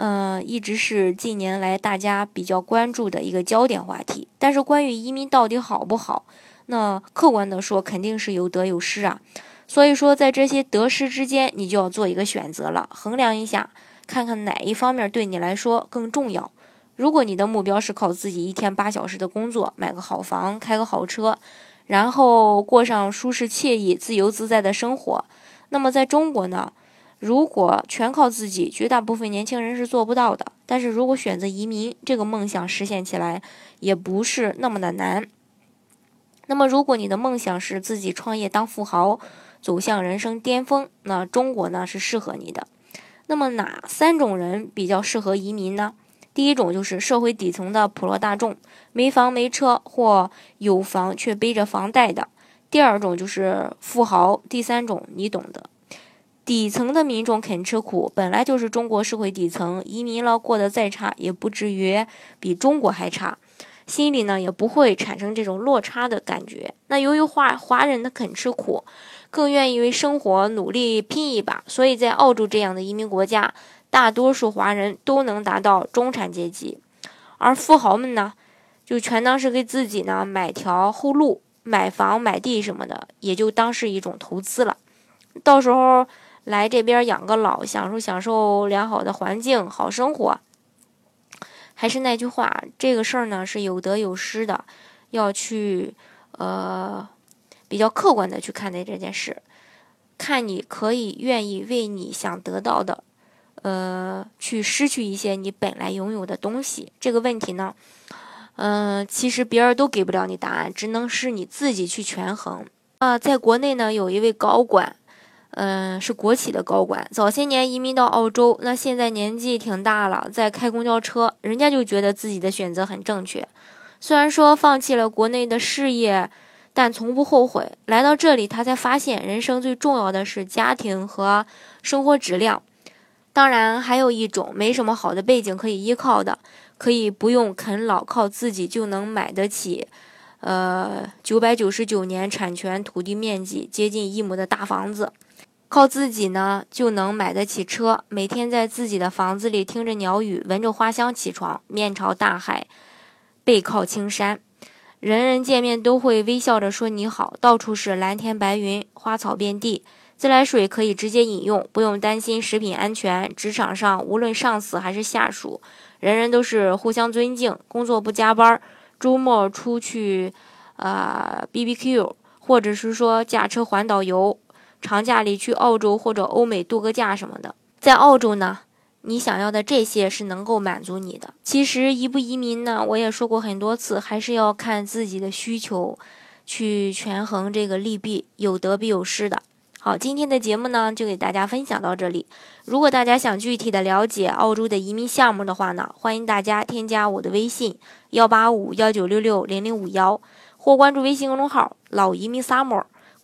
嗯，一直是近年来大家比较关注的一个焦点话题。但是，关于移民到底好不好，那客观的说，肯定是有得有失啊。所以说，在这些得失之间，你就要做一个选择了，衡量一下，看看哪一方面对你来说更重要。如果你的目标是靠自己一天八小时的工作，买个好房，开个好车，然后过上舒适惬意、自由自在的生活，那么在中国呢？如果全靠自己，绝大部分年轻人是做不到的。但是如果选择移民，这个梦想实现起来也不是那么的难。那么，如果你的梦想是自己创业当富豪，走向人生巅峰，那中国呢是适合你的。那么哪三种人比较适合移民呢？第一种就是社会底层的普罗大众，没房没车或有房却背着房贷的；第二种就是富豪；第三种你懂的。底层的民众肯吃苦，本来就是中国社会底层，移民了过得再差，也不至于比中国还差，心里呢也不会产生这种落差的感觉。那由于华华人的肯吃苦，更愿意为生活努力拼一把，所以在澳洲这样的移民国家，大多数华人都能达到中产阶级，而富豪们呢，就全当是给自己呢买条后路，买房买地什么的，也就当是一种投资了，到时候。来这边养个老，享受享受良好的环境、好生活。还是那句话，这个事儿呢是有得有失的，要去呃比较客观的去看待这件事，看你可以愿意为你想得到的呃去失去一些你本来拥有的东西。这个问题呢，嗯，其实别人都给不了你答案，只能是你自己去权衡。啊，在国内呢，有一位高管。嗯，是国企的高管，早些年移民到澳洲，那现在年纪挺大了，在开公交车，人家就觉得自己的选择很正确。虽然说放弃了国内的事业，但从不后悔。来到这里，他才发现人生最重要的是家庭和生活质量。当然，还有一种没什么好的背景可以依靠的，可以不用啃老，靠自己就能买得起，呃，九百九十九年产权、土地面积接近一亩的大房子。靠自己呢，就能买得起车，每天在自己的房子里听着鸟语，闻着花香起床，面朝大海，背靠青山，人人见面都会微笑着说你好，到处是蓝天白云，花草遍地，自来水可以直接饮用，不用担心食品安全。职场上无论上司还是下属，人人都是互相尊敬，工作不加班，周末出去，呃，B B Q，或者是说驾车环岛游。长假里去澳洲或者欧美度个假什么的，在澳洲呢，你想要的这些是能够满足你的。其实移不移民呢，我也说过很多次，还是要看自己的需求，去权衡这个利弊，有得必有失的。好，今天的节目呢，就给大家分享到这里。如果大家想具体的了解澳洲的移民项目的话呢，欢迎大家添加我的微信幺八五幺九六六零零五幺，或关注微信公众号老移民 summer。